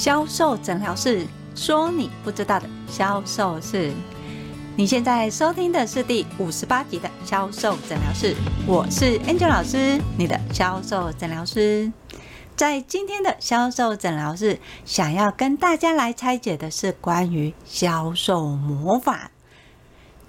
销售诊疗室说你不知道的销售室。你现在收听的是第五十八集的销售诊疗室，我是 Angel 老师，你的销售诊疗师。在今天的销售诊疗室，想要跟大家来拆解的是关于销售魔法。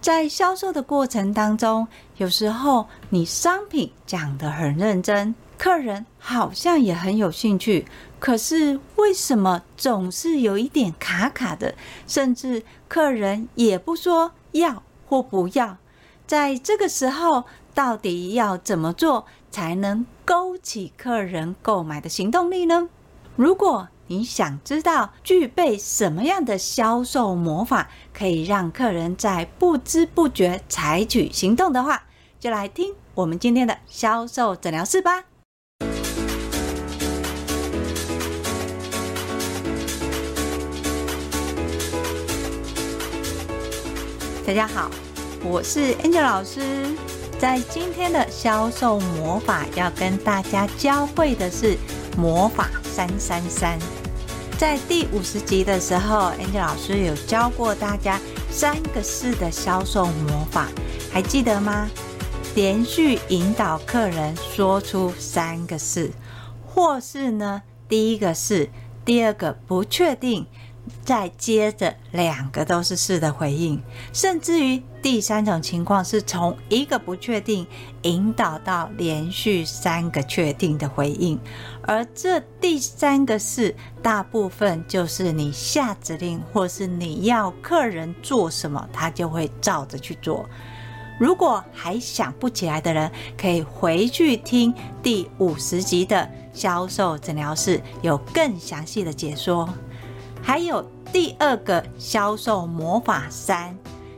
在销售的过程当中，有时候你商品讲得很认真，客人好像也很有兴趣，可是为什么总是有一点卡卡的？甚至客人也不说要或不要。在这个时候，到底要怎么做才能勾起客人购买的行动力呢？如果你想知道具备什么样的销售魔法，可以让客人在不知不觉采取行动的话，就来听我们今天的销售诊疗室吧。大家好，我是 Angel 老师，在今天的销售魔法要跟大家教会的是魔法三三三。在第五十集的时候，Angel 老师有教过大家三个四的销售魔法，还记得吗？连续引导客人说出三个四，或是呢，第一个是，第二个不确定，再接着两个都是是的回应，甚至于第三种情况是从一个不确定引导到连续三个确定的回应。而这第三个是，大部分就是你下指令，或是你要客人做什么，他就会照着去做。如果还想不起来的人，可以回去听第五十集的销售诊疗室，有更详细的解说。还有第二个销售魔法三，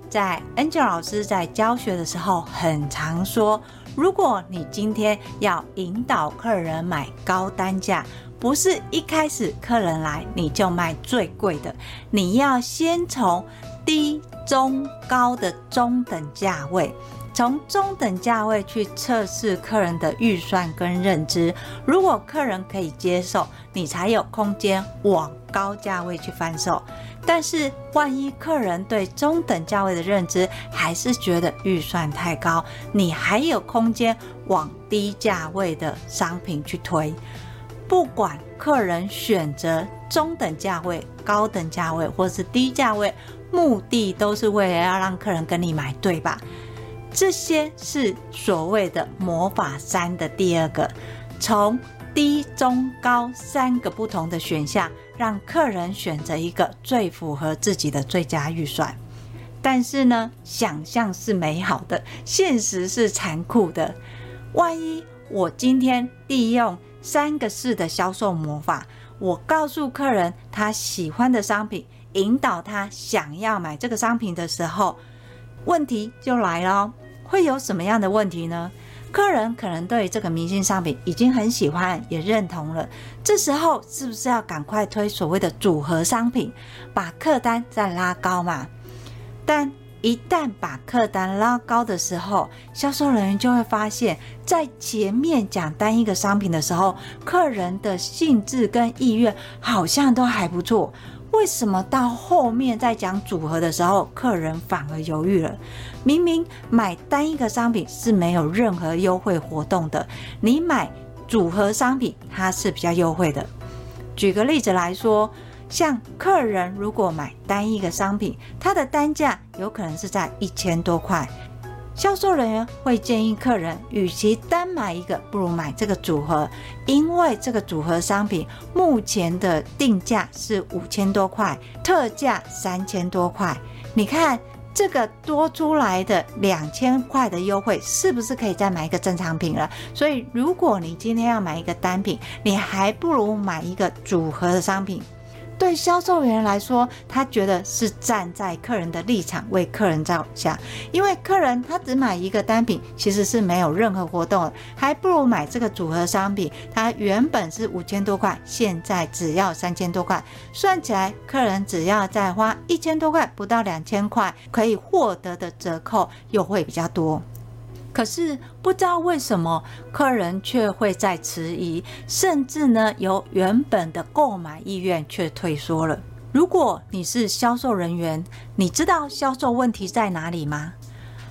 在 Angel 老师在教学的时候很常说。如果你今天要引导客人买高单价，不是一开始客人来你就卖最贵的，你要先从低、中、高的中等价位，从中等价位去测试客人的预算跟认知。如果客人可以接受，你才有空间往高价位去翻售。但是，万一客人对中等价位的认知还是觉得预算太高，你还有空间往低价位的商品去推。不管客人选择中等价位、高等价位或是低价位，目的都是为了要让客人跟你买，对吧？这些是所谓的魔法三的第二个，从低、中、高三个不同的选项。让客人选择一个最符合自己的最佳预算，但是呢，想象是美好的，现实是残酷的。万一我今天利用三个四的销售魔法，我告诉客人他喜欢的商品，引导他想要买这个商品的时候，问题就来了，会有什么样的问题呢？客人可能对这个明星商品已经很喜欢，也认同了。这时候是不是要赶快推所谓的组合商品，把客单再拉高嘛？但一旦把客单拉高的时候，销售人员就会发现，在前面讲单一个商品的时候，客人的兴致跟意愿好像都还不错。为什么到后面在讲组合的时候，客人反而犹豫了？明明买单一个商品是没有任何优惠活动的，你买组合商品它是比较优惠的。举个例子来说，像客人如果买单一个商品，它的单价有可能是在一千多块。销售人员会建议客人，与其单买一个，不如买这个组合，因为这个组合商品目前的定价是五千多块，特价三千多块。你看这个多出来的两千块的优惠，是不是可以再买一个正常品了？所以，如果你今天要买一个单品，你还不如买一个组合的商品。对销售员来说，他觉得是站在客人的立场为客人着想，因为客人他只买一个单品，其实是没有任何活动，还不如买这个组合商品。它原本是五千多块，现在只要三千多块，算起来客人只要再花一千多块，不到两千块，可以获得的折扣又会比较多。可是不知道为什么，客人却会在迟疑，甚至呢，由原本的购买意愿却退缩了。如果你是销售人员，你知道销售问题在哪里吗？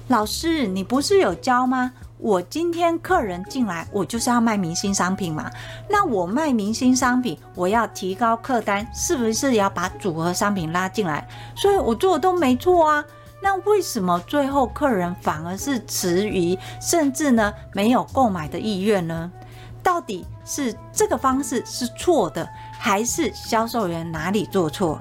老师，你不是有教吗？我今天客人进来，我就是要卖明星商品嘛。那我卖明星商品，我要提高客单，是不是要把组合商品拉进来？所以我做的都没错啊。那为什么最后客人反而是迟疑，甚至呢没有购买的意愿呢？到底是这个方式是错的，还是销售员哪里做错？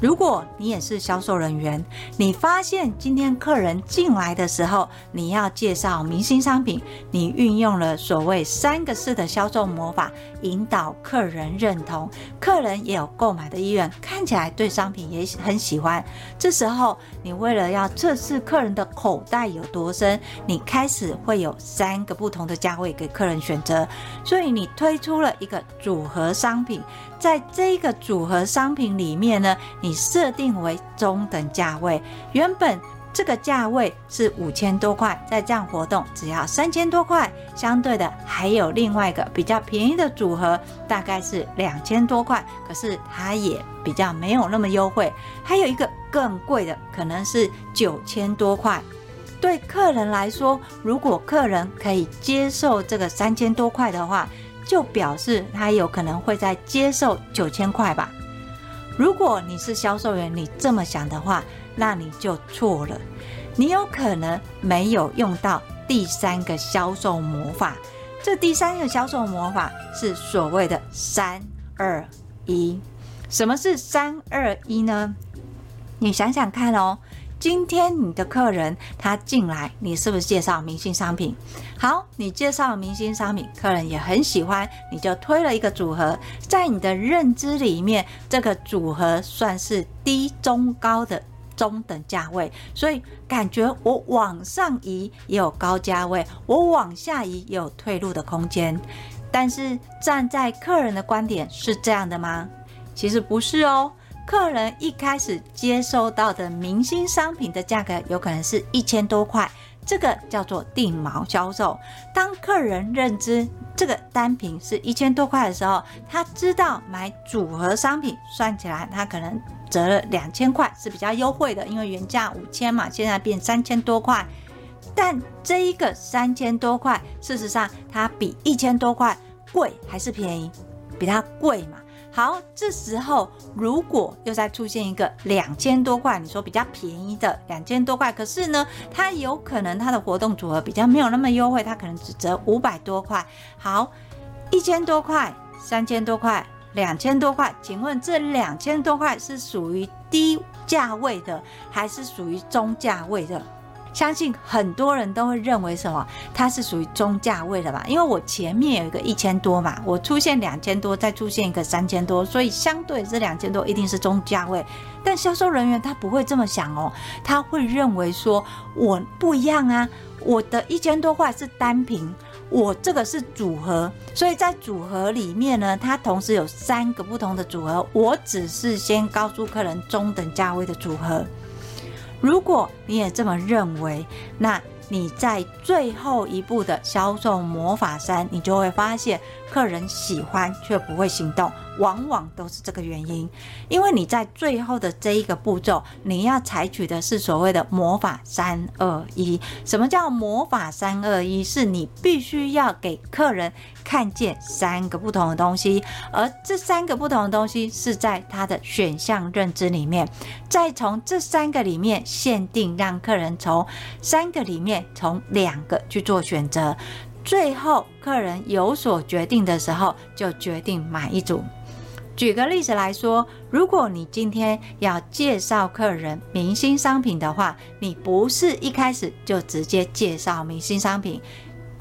如果你也是销售人员，你发现今天客人进来的时候，你要介绍明星商品，你运用了所谓三个式的销售魔法，引导客人认同，客人也有购买的意愿，看起来对商品也很喜欢。这时候，你为了要测试客人的口袋有多深，你开始会有三个不同的价位给客人选择，所以你推出了一个组合商品。在这个组合商品里面呢，你设定为中等价位，原本这个价位是五千多块，在这样活动只要三千多块。相对的，还有另外一个比较便宜的组合，大概是两千多块，可是它也比较没有那么优惠。还有一个更贵的，可能是九千多块。对客人来说，如果客人可以接受这个三千多块的话，就表示他有可能会在接受九千块吧。如果你是销售员，你这么想的话，那你就错了。你有可能没有用到第三个销售魔法。这第三个销售魔法是所谓的三二一。什么是三二一呢？你想想看哦。今天你的客人他进来，你是不是介绍明星商品？好，你介绍明星商品，客人也很喜欢，你就推了一个组合。在你的认知里面，这个组合算是低、中、高的中等价位，所以感觉我往上移也有高价位，我往下移也有退路的空间。但是站在客人的观点是这样的吗？其实不是哦。客人一开始接收到的明星商品的价格有可能是一千多块，这个叫做定毛销售。当客人认知这个单品是一千多块的时候，他知道买组合商品算起来，他可能折了两千块是比较优惠的，因为原价五千嘛，现在变三千多块。但这一个三千多块，事实上它比一千多块贵还是便宜？比它贵嘛。好，这时候如果又再出现一个两千多块，你说比较便宜的两千多块，可是呢，它有可能它的活动组合比较没有那么优惠，它可能只折五百多块。好，一千多块、三千多块、两千多块，请问这两千多块是属于低价位的，还是属于中价位的？相信很多人都会认为什么？它是属于中价位的吧？因为我前面有一个一千多嘛，我出现两千多，再出现一个三千多，所以相对这两千多一定是中价位。但销售人员他不会这么想哦，他会认为说我不一样啊，我的一千多块是单品，我这个是组合，所以在组合里面呢，它同时有三个不同的组合，我只是先告诉客人中等价位的组合。如果你也这么认为，那你在最后一步的销售魔法三，你就会发现客人喜欢却不会行动。往往都是这个原因，因为你在最后的这一个步骤，你要采取的是所谓的魔法三二一。什么叫魔法三二一？是你必须要给客人看见三个不同的东西，而这三个不同的东西是在他的选项认知里面，再从这三个里面限定，让客人从三个里面从两个去做选择，最后客人有所决定的时候，就决定买一组。举个例子来说，如果你今天要介绍客人明星商品的话，你不是一开始就直接介绍明星商品。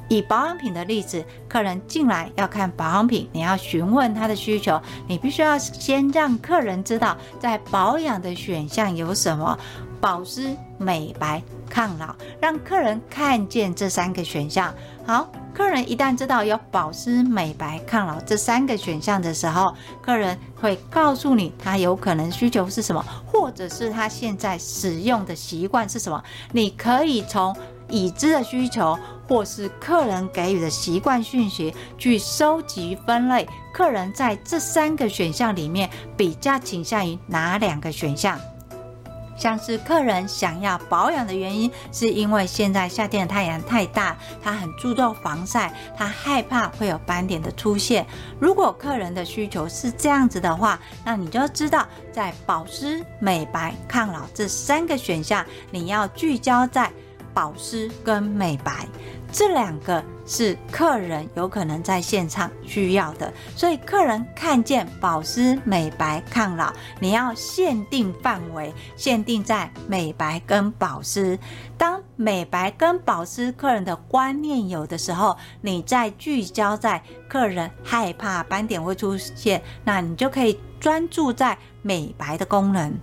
以保养品的例子，客人进来要看保养品，你要询问他的需求，你必须要先让客人知道在保养的选项有什么。保湿、美白、抗老，让客人看见这三个选项。好，客人一旦知道有保湿、美白、抗老这三个选项的时候，客人会告诉你他有可能需求是什么，或者是他现在使用的习惯是什么。你可以从已知的需求，或是客人给予的习惯讯息，去收集分类。客人在这三个选项里面比较倾向于哪两个选项？像是客人想要保养的原因，是因为现在夏天的太阳太大，他很注重防晒，他害怕会有斑点的出现。如果客人的需求是这样子的话，那你就知道，在保湿、美白、抗老这三个选项，你要聚焦在保湿跟美白。这两个是客人有可能在现场需要的，所以客人看见保湿、美白、抗老，你要限定范围，限定在美白跟保湿。当美白跟保湿客人的观念有的时候，你再聚焦在客人害怕斑点会出现，那你就可以专注在美白的功能。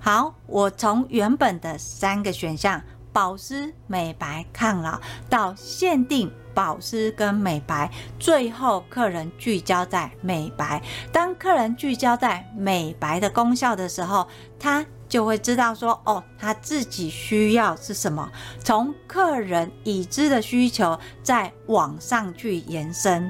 好，我从原本的三个选项。保湿、美白、抗老，到限定保湿跟美白，最后客人聚焦在美白。当客人聚焦在美白的功效的时候，他就会知道说，哦，他自己需要是什么。从客人已知的需求，再往上去延伸，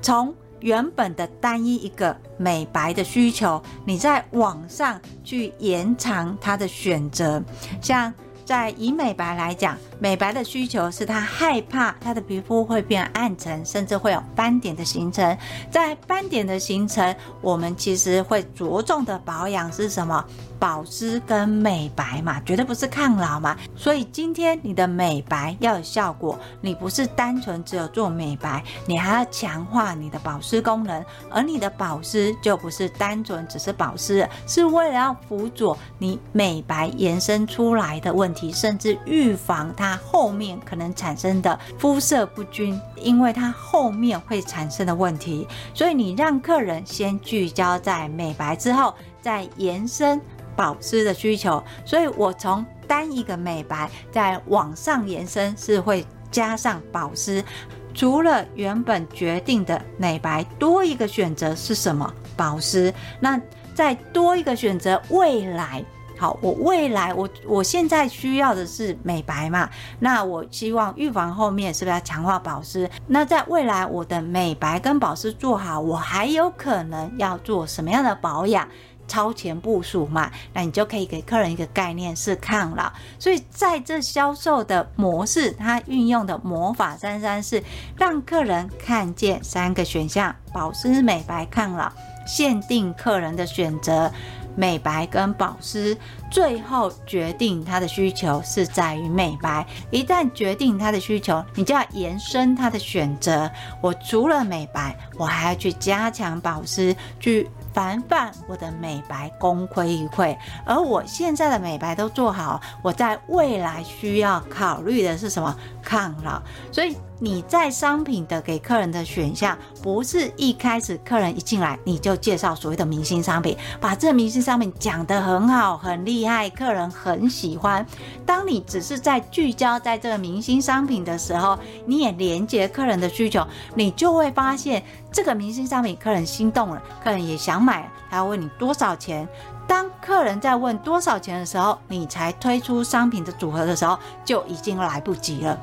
从原本的单一一个美白的需求，你再往上去延长他的选择，像。在以美白来讲，美白的需求是他害怕他的皮肤会变暗沉，甚至会有斑点的形成。在斑点的形成，我们其实会着重的保养是什么？保湿跟美白嘛，绝对不是抗老嘛。所以今天你的美白要有效果，你不是单纯只有做美白，你还要强化你的保湿功能。而你的保湿就不是单纯只是保湿，是为了要辅佐你美白延伸出来的问题，甚至预防它后面可能产生的肤色不均，因为它后面会产生的问题。所以你让客人先聚焦在美白之后，再延伸。保湿的需求，所以我从单一个美白再往上延伸，是会加上保湿。除了原本决定的美白，多一个选择是什么？保湿。那再多一个选择，未来好，我未来我我现在需要的是美白嘛？那我希望预防后面是不是要强化保湿？那在未来我的美白跟保湿做好，我还有可能要做什么样的保养？超前部署嘛，那你就可以给客人一个概念是抗老。所以在这销售的模式，它运用的魔法三三是让客人看见三个选项：保湿、美白、抗老，限定客人的选择，美白跟保湿，最后决定他的需求是在于美白。一旦决定他的需求，你就要延伸他的选择。我除了美白，我还要去加强保湿，去。防范我的美白功亏一篑，而我现在的美白都做好，我在未来需要考虑的是什么？抗老。所以你在商品的给客人的选项，不是一开始客人一进来你就介绍所谓的明星商品，把这明星商品讲得很好很厉害，客人很喜欢。当你只是在聚焦在这个明星商品的时候，你也连接客人的需求，你就会发现。这个明星商品，客人心动了，客人也想买，他要问你多少钱。当客人在问多少钱的时候，你才推出商品的组合的时候，就已经来不及了，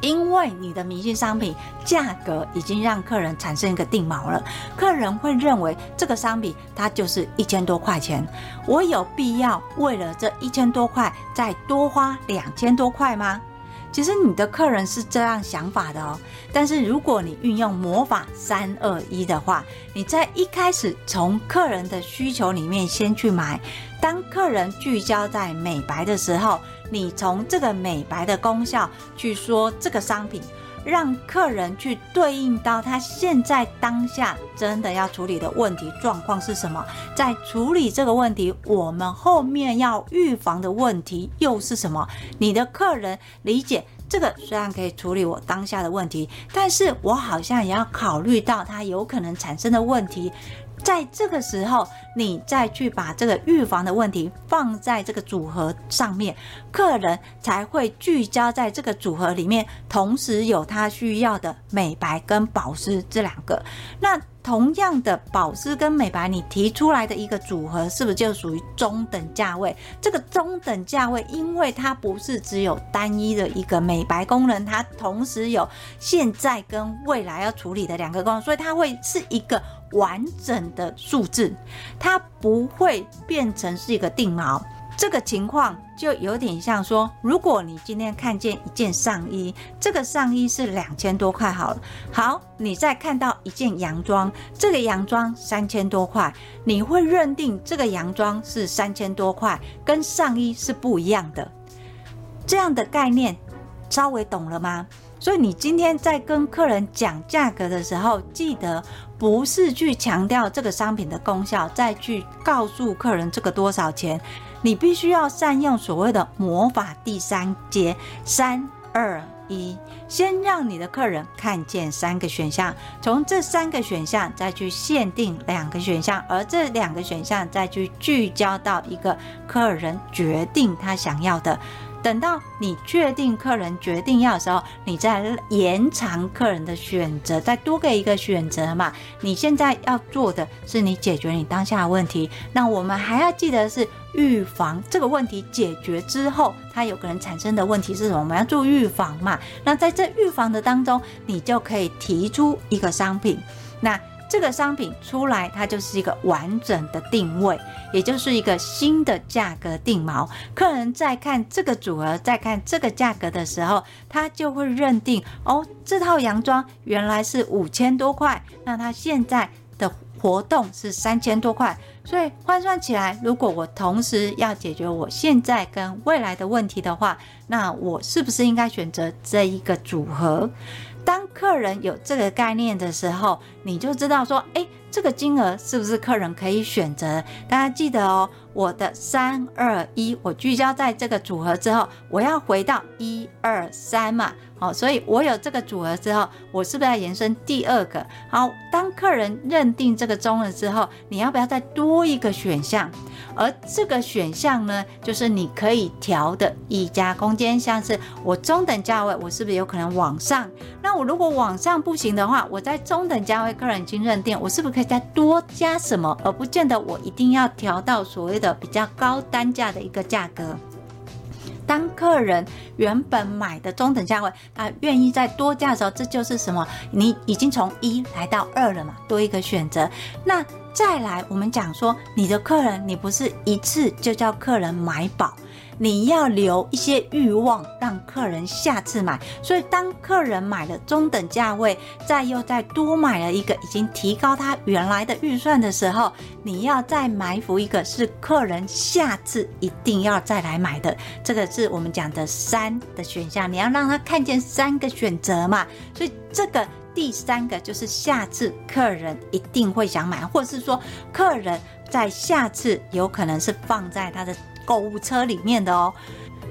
因为你的明星商品价格已经让客人产生一个定锚了。客人会认为这个商品它就是一千多块钱，我有必要为了这一千多块再多花两千多块吗？其实你的客人是这样想法的哦，但是如果你运用魔法三二一的话，你在一开始从客人的需求里面先去买，当客人聚焦在美白的时候，你从这个美白的功效去说这个商品。让客人去对应到他现在当下真的要处理的问题状况是什么，在处理这个问题，我们后面要预防的问题又是什么？你的客人理解这个虽然可以处理我当下的问题，但是我好像也要考虑到它有可能产生的问题。在这个时候，你再去把这个预防的问题放在这个组合上面，客人才会聚焦在这个组合里面，同时有他需要的美白跟保湿这两个。那同样的保湿跟美白，你提出来的一个组合，是不是就属于中等价位？这个中等价位，因为它不是只有单一的一个美白功能，它同时有现在跟未来要处理的两个功能，所以它会是一个完整的数字，它不会变成是一个定锚。这个情况就有点像说，如果你今天看见一件上衣，这个上衣是两千多块好了，好，你再看到一件洋装，这个洋装三千多块，你会认定这个洋装是三千多块，跟上衣是不一样的。这样的概念稍微懂了吗？所以你今天在跟客人讲价格的时候，记得不是去强调这个商品的功效，再去告诉客人这个多少钱。你必须要善用所谓的魔法第三阶，三二一，先让你的客人看见三个选项，从这三个选项再去限定两个选项，而这两个选项再去聚焦到一个客人决定他想要的。等到你确定客人决定要的时候，你再延长客人的选择，再多给一个选择嘛。你现在要做的是你解决你当下的问题，那我们还要记得是预防这个问题解决之后，它有可能产生的问题是什么？我们要做预防嘛。那在这预防的当中，你就可以提出一个商品，那。这个商品出来，它就是一个完整的定位，也就是一个新的价格定锚。客人在看这个组合，在看这个价格的时候，他就会认定哦，这套洋装原来是五千多块，那他现在的活动是三千多块，所以换算起来，如果我同时要解决我现在跟未来的问题的话，那我是不是应该选择这一个组合？当客人有这个概念的时候，你就知道说，哎，这个金额是不是客人可以选择？大家记得哦，我的三二一，我聚焦在这个组合之后，我要回到一二三嘛。好，所以我有这个组合之后，我是不是要延伸第二个？好，当客人认定这个中了之后，你要不要再多一个选项？而这个选项呢，就是你可以调的溢价空间，像是我中等价位，我是不是有可能往上？那我如果往上不行的话，我在中等价位客人已经认定，我是不是可以再多加什么？而不见得我一定要调到所谓的比较高单价的一个价格。当客人原本买的中等价位，他愿意再多价的时候，这就是什么？你已经从一来到二了嘛，多一个选择。那再来，我们讲说，你的客人，你不是一次就叫客人买饱。你要留一些欲望，让客人下次买。所以，当客人买了中等价位，再又再多买了一个，已经提高他原来的预算的时候，你要再埋伏一个，是客人下次一定要再来买的。这个是我们讲的三的选项，你要让他看见三个选择嘛。所以，这个第三个就是下次客人一定会想买，或是说客人在下次有可能是放在他的。购物车里面的哦。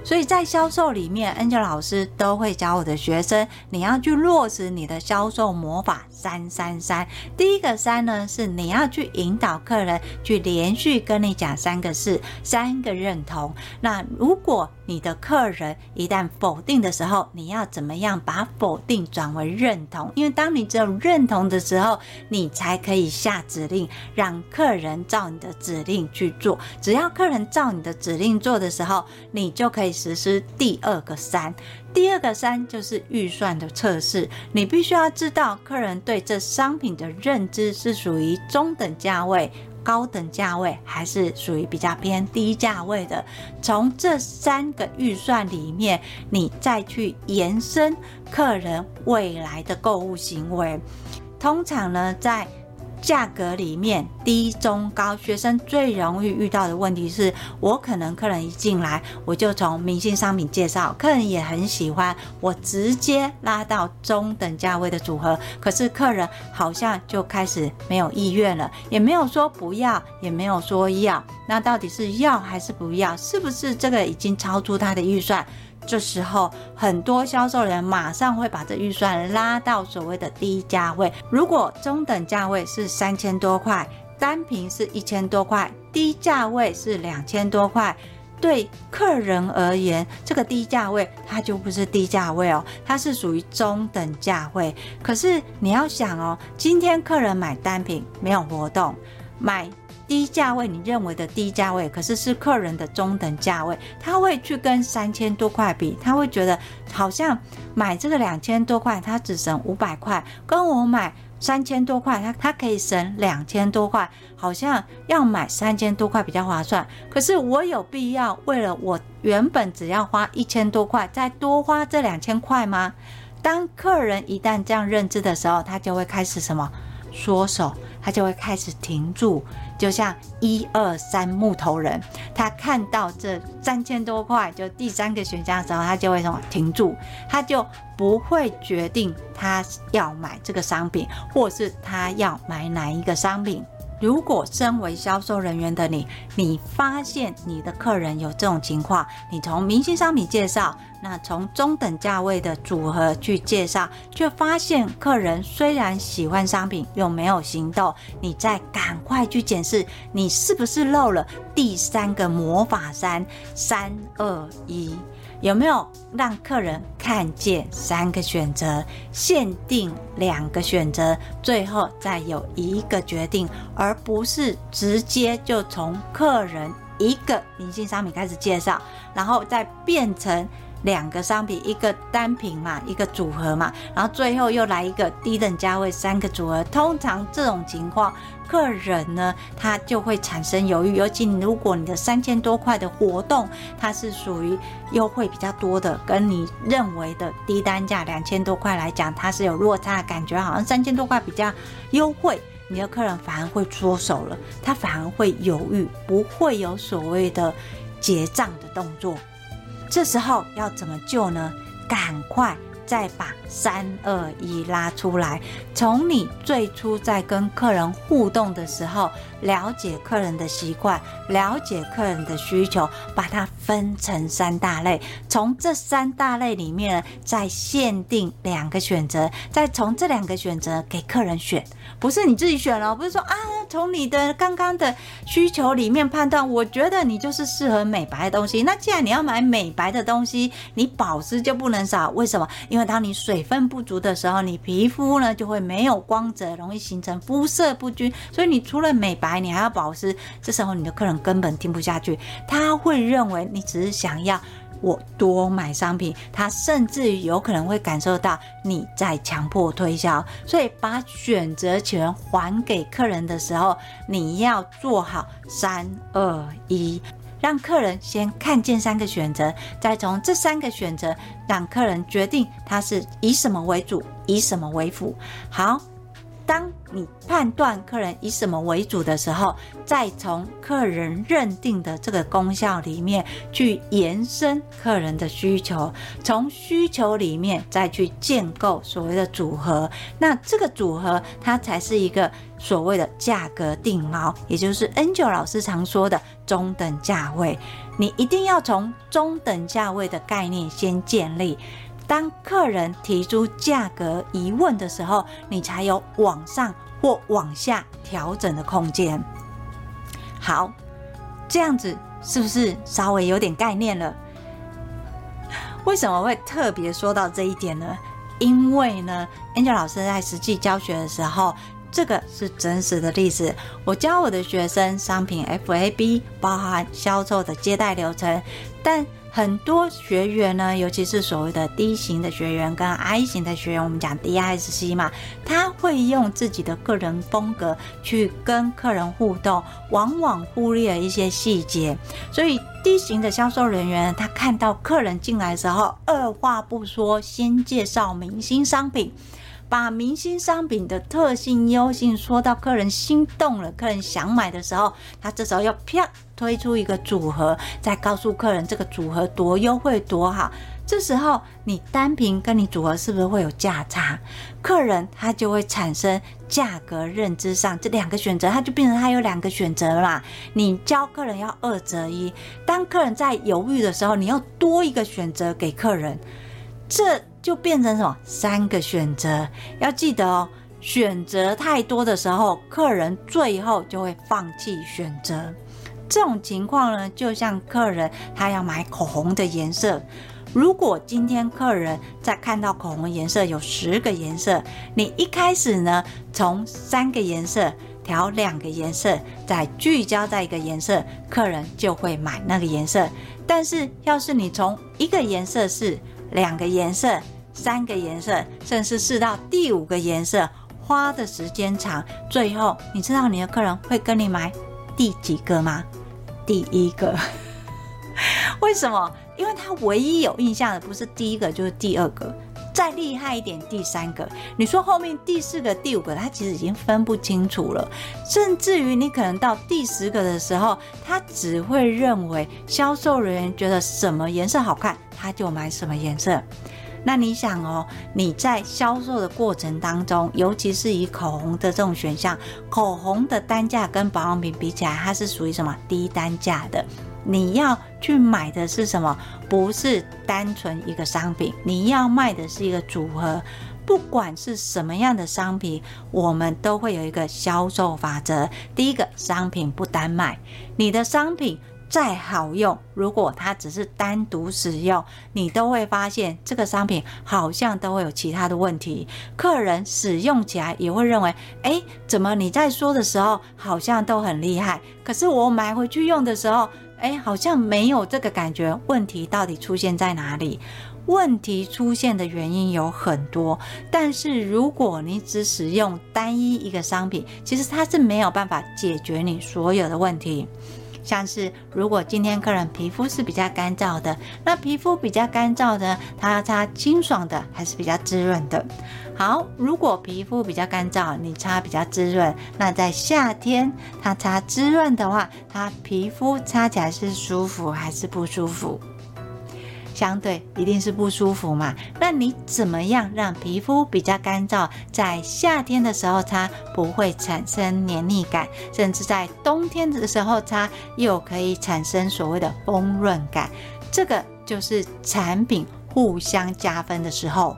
所以在销售里面，Angel 老师都会教我的学生，你要去落实你的销售魔法三三三。第一个三呢，是你要去引导客人去连续跟你讲三个是，三个认同。那如果你的客人一旦否定的时候，你要怎么样把否定转为认同？因为当你只有认同的时候，你才可以下指令，让客人照你的指令去做。只要客人照你的指令做的时候，你就可以。实施第二个三，第二个三就是预算的测试。你必须要知道客人对这商品的认知是属于中等价位、高等价位，还是属于比较偏低价位的。从这三个预算里面，你再去延伸客人未来的购物行为。通常呢，在价格里面低、中、高，学生最容易遇到的问题是，我可能客人一进来，我就从明星商品介绍，客人也很喜欢，我直接拉到中等价位的组合，可是客人好像就开始没有意愿了，也没有说不要，也没有说要，那到底是要还是不要？是不是这个已经超出他的预算？这时候，很多销售人马上会把这预算拉到所谓的低价位。如果中等价位是三千多块，单品是一千多块，低价位是两千多块，对客人而言，这个低价位它就不是低价位哦，它是属于中等价位。可是你要想哦，今天客人买单品没有活动，买低价位你认为的低价位，可是是客人的中等价位，他会去跟三千多块比，他会觉得好像买这个两千多块，他只省五百块，跟我买。三千多块，他他可以省两千多块，好像要买三千多块比较划算。可是我有必要为了我原本只要花一千多块，再多花这两千块吗？当客人一旦这样认知的时候，他就会开始什么缩手，他就会开始停住。就像一二三木头人，他看到这三千多块，就第三个选项的时候，他就会什么停住，他就不会决定他要买这个商品，或是他要买哪一个商品。如果身为销售人员的你，你发现你的客人有这种情况，你从明星商品介绍，那从中等价位的组合去介绍，却发现客人虽然喜欢商品，又没有行动，你再赶快去检视，你是不是漏了第三个魔法三三二一。有没有让客人看见三个选择，限定两个选择，最后再有一个决定，而不是直接就从客人一个明星商品开始介绍，然后再变成两个商品，一个单品嘛，一个组合嘛，然后最后又来一个低等价位三个组合。通常这种情况。客人呢，他就会产生犹豫。尤其如果你的三千多块的活动，它是属于优惠比较多的，跟你认为的低单价两千多块来讲，它是有落差的感觉，好像三千多块比较优惠，你的客人反而会缩手了，他反而会犹豫，不会有所谓的结账的动作。这时候要怎么救呢？赶快！再把三二一拉出来，从你最初在跟客人互动的时候，了解客人的习惯，了解客人的需求，把它分成三大类，从这三大类里面再限定两个选择，再从这两个选择给客人选，不是你自己选了，不是说啊，从你的刚刚的需求里面判断，我觉得你就是适合美白的东西。那既然你要买美白的东西，你保湿就不能少，为什么？因为当你水水分不足的时候，你皮肤呢就会没有光泽，容易形成肤色不均。所以你除了美白，你还要保湿。这时候你的客人根本听不下去，他会认为你只是想要我多买商品，他甚至有可能会感受到你在强迫推销。所以把选择权还给客人的时候，你要做好三二一。让客人先看见三个选择，再从这三个选择让客人决定他是以什么为主，以什么为辅。好。当你判断客人以什么为主的时候，再从客人认定的这个功效里面去延伸客人的需求，从需求里面再去建构所谓的组合，那这个组合它才是一个所谓的价格定锚，也就是 Angel 老师常说的中等价位。你一定要从中等价位的概念先建立。当客人提出价格疑问的时候，你才有往上或往下调整的空间。好，这样子是不是稍微有点概念了？为什么会特别说到这一点呢？因为呢，Angel 老师在实际教学的时候，这个是真实的例子。我教我的学生商品 FAB，包含销售的接待流程，但很多学员呢，尤其是所谓的 D 型的学员跟 I 型的学员，我们讲 DISC 嘛，他会用自己的个人风格去跟客人互动，往往忽略一些细节。所以 D 型的销售人员，他看到客人进来的时候，二话不说，先介绍明星商品。把明星商品的特性、优性说到客人心动了，客人想买的时候，他这时候要啪推出一个组合，再告诉客人这个组合多优惠多好。这时候你单品跟你组合是不是会有价差？客人他就会产生价格认知上这两个选择，他就变成他有两个选择了嘛。你教客人要二择一，当客人在犹豫的时候，你要多一个选择给客人，这。就变成什么？三个选择，要记得哦。选择太多的时候，客人最后就会放弃选择。这种情况呢，就像客人他要买口红的颜色。如果今天客人在看到口红颜色有十个颜色，你一开始呢，从三个颜色调两个颜色，再聚焦在一个颜色，客人就会买那个颜色。但是要是你从一个颜色试，两个颜色，三个颜色，甚至试到第五个颜色，花的时间长，最后你知道你的客人会跟你买第几个吗？第一个。为什么？因为他唯一有印象的不是第一个，就是第二个，再厉害一点第三个。你说后面第四个、第五个，他其实已经分不清楚了。甚至于你可能到第十个的时候，他只会认为销售人员觉得什么颜色好看，他就买什么颜色。那你想哦，你在销售的过程当中，尤其是以口红的这种选项，口红的单价跟保养品比起来，它是属于什么低单价的？你要去买的是什么？不是单纯一个商品，你要卖的是一个组合。不管是什么样的商品，我们都会有一个销售法则。第一个，商品不单卖，你的商品再好用，如果它只是单独使用，你都会发现这个商品好像都会有其他的问题。客人使用起来也会认为，诶，怎么你在说的时候好像都很厉害，可是我买回去用的时候。哎，好像没有这个感觉。问题到底出现在哪里？问题出现的原因有很多，但是如果你只使用单一一个商品，其实它是没有办法解决你所有的问题。像是如果今天客人皮肤是比较干燥的，那皮肤比较干燥的，他要擦清爽的还是比较滋润的？好，如果皮肤比较干燥，你擦比较滋润，那在夏天他擦滋润的话，他皮肤擦起来是舒服还是不舒服？相对一定是不舒服嘛？那你怎么样让皮肤比较干燥，在夏天的时候擦不会产生黏腻感，甚至在冬天的时候擦又可以产生所谓的丰润感？这个就是产品互相加分的时候。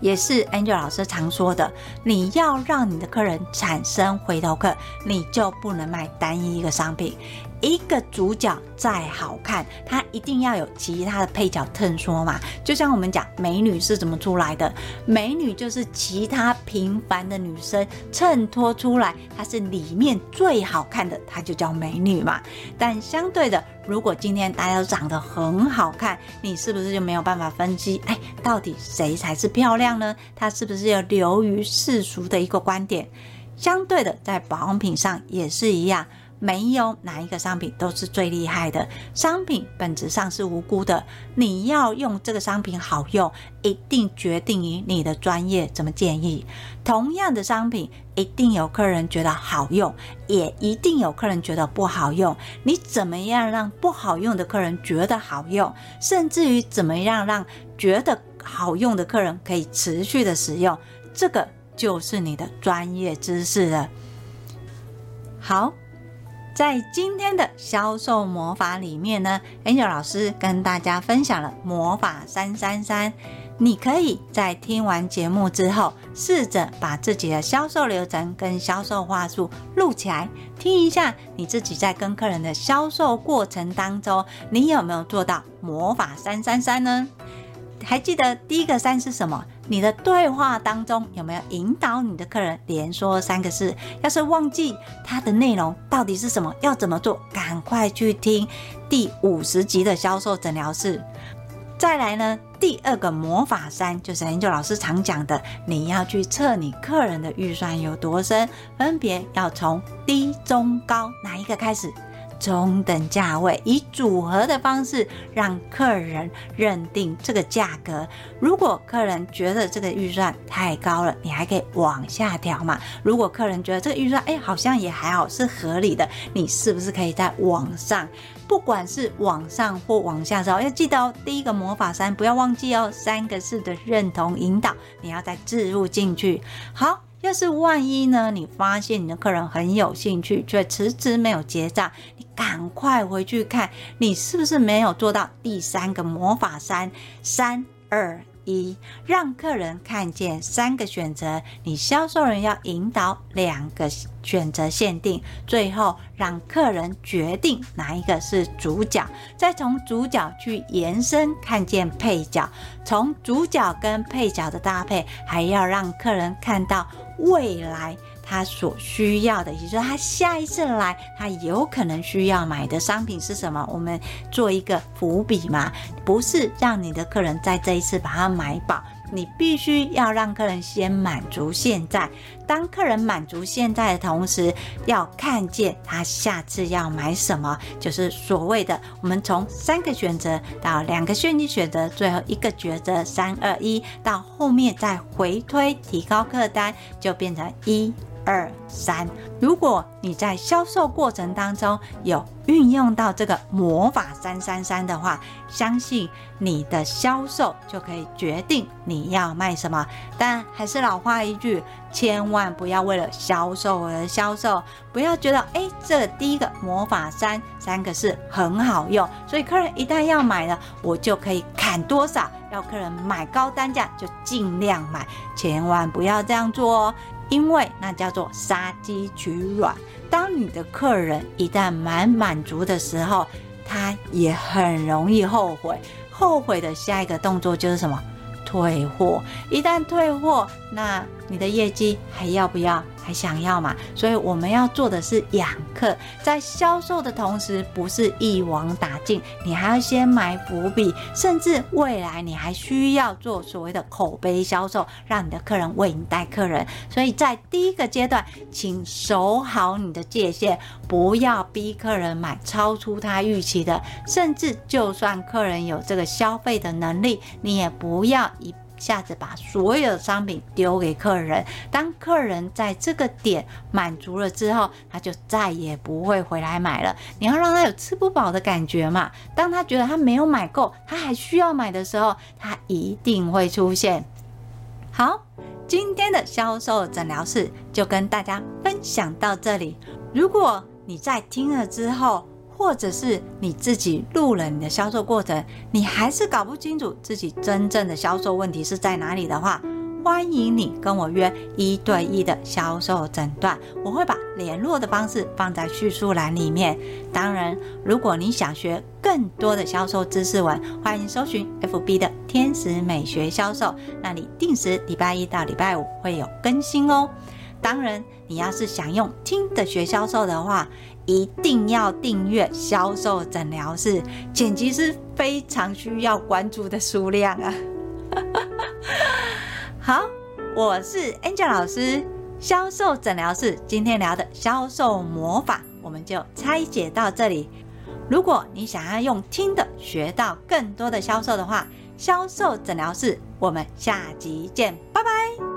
也是 Angel 老师常说的，你要让你的客人产生回头客，你就不能卖单一一个商品。一个主角再好看，它一定要有其他的配角衬托嘛。就像我们讲美女是怎么出来的，美女就是其他平凡的女生衬托出来，她是里面最好看的，她就叫美女嘛。但相对的，如果今天大家都长得很好看，你是不是就没有办法分析？哎，到底谁才是漂亮呢？它是不是要流于世俗的一个观点？相对的，在保养品上也是一样。没有哪一个商品都是最厉害的，商品本质上是无辜的。你要用这个商品好用，一定决定于你的专业怎么建议。同样的商品，一定有客人觉得好用，也一定有客人觉得不好用。你怎么样让不好用的客人觉得好用，甚至于怎么样让觉得好用的客人可以持续的使用，这个就是你的专业知识了。好。在今天的销售魔法里面呢，Angel 老师跟大家分享了魔法三三三。你可以在听完节目之后，试着把自己的销售流程跟销售话术录起来，听一下你自己在跟客人的销售过程当中，你有没有做到魔法三三三呢？还记得第一个三是什么？你的对话当中有没有引导你的客人连说三个字？要是忘记它的内容到底是什么，要怎么做？赶快去听第五十集的销售诊疗室。再来呢，第二个魔法三就是 Angel 老师常讲的，你要去测你客人的预算有多深，分别要从低、中、高哪一个开始？中等价位，以组合的方式让客人认定这个价格。如果客人觉得这个预算太高了，你还可以往下调嘛。如果客人觉得这个预算哎好像也还好是合理的，你是不是可以在网上？不管是往上或往下走，要记得哦。第一个魔法三不要忘记哦，三个字的认同引导，你要再置入进去。好。要是万一呢？你发现你的客人很有兴趣，却迟迟没有结账，你赶快回去看，你是不是没有做到第三个魔法三三二一，让客人看见三个选择，你销售人要引导两个选择限定，最后让客人决定哪一个是主角，再从主角去延伸看见配角，从主角跟配角的搭配，还要让客人看到未来。他所需要的，也就是他下一次来，他有可能需要买的商品是什么？我们做一个伏笔嘛，不是让你的客人在这一次把它买饱，你必须要让客人先满足现在。当客人满足现在的同时，要看见他下次要买什么，就是所谓的我们从三个选择到两个选你选择，最后一个抉择三二一，到后面再回推提高客单，就变成一。二三，如果你在销售过程当中有运用到这个魔法三三三的话，相信你的销售就可以决定你要卖什么。但还是老话一句，千万不要为了销售而销售，不要觉得哎，这第一个魔法三三个是很好用，所以客人一旦要买了，我就可以砍多少，要客人买高单价就尽量买，千万不要这样做哦。因为那叫做杀鸡取卵。当你的客人一旦满满足的时候，他也很容易后悔。后悔的下一个动作就是什么？退货。一旦退货，那你的业绩还要不要？还想要嘛？所以我们要做的是养客，在销售的同时，不是一网打尽，你还要先埋伏笔，甚至未来你还需要做所谓的口碑销售，让你的客人为你带客人。所以在第一个阶段，请守好你的界限，不要逼客人买超出他预期的，甚至就算客人有这个消费的能力，你也不要一。下子把所有商品丢给客人，当客人在这个点满足了之后，他就再也不会回来买了。你要让他有吃不饱的感觉嘛。当他觉得他没有买够，他还需要买的时候，他一定会出现。好，今天的销售诊疗室就跟大家分享到这里。如果你在听了之后，或者是你自己录了你的销售过程，你还是搞不清楚自己真正的销售问题是在哪里的话，欢迎你跟我约一对一的销售诊断，我会把联络的方式放在叙述栏里面。当然，如果你想学更多的销售知识文，欢迎搜寻 FB 的天使美学销售，那里定时礼拜一到礼拜五会有更新哦。当然，你要是想用听的学销售的话，一定要订阅销售诊疗室，剪辑是非常需要关注的数量啊。好，我是 Angel 老师，销售诊疗室今天聊的销售魔法，我们就拆解到这里。如果你想要用听的学到更多的销售的话，销售诊疗室，我们下集见，拜拜。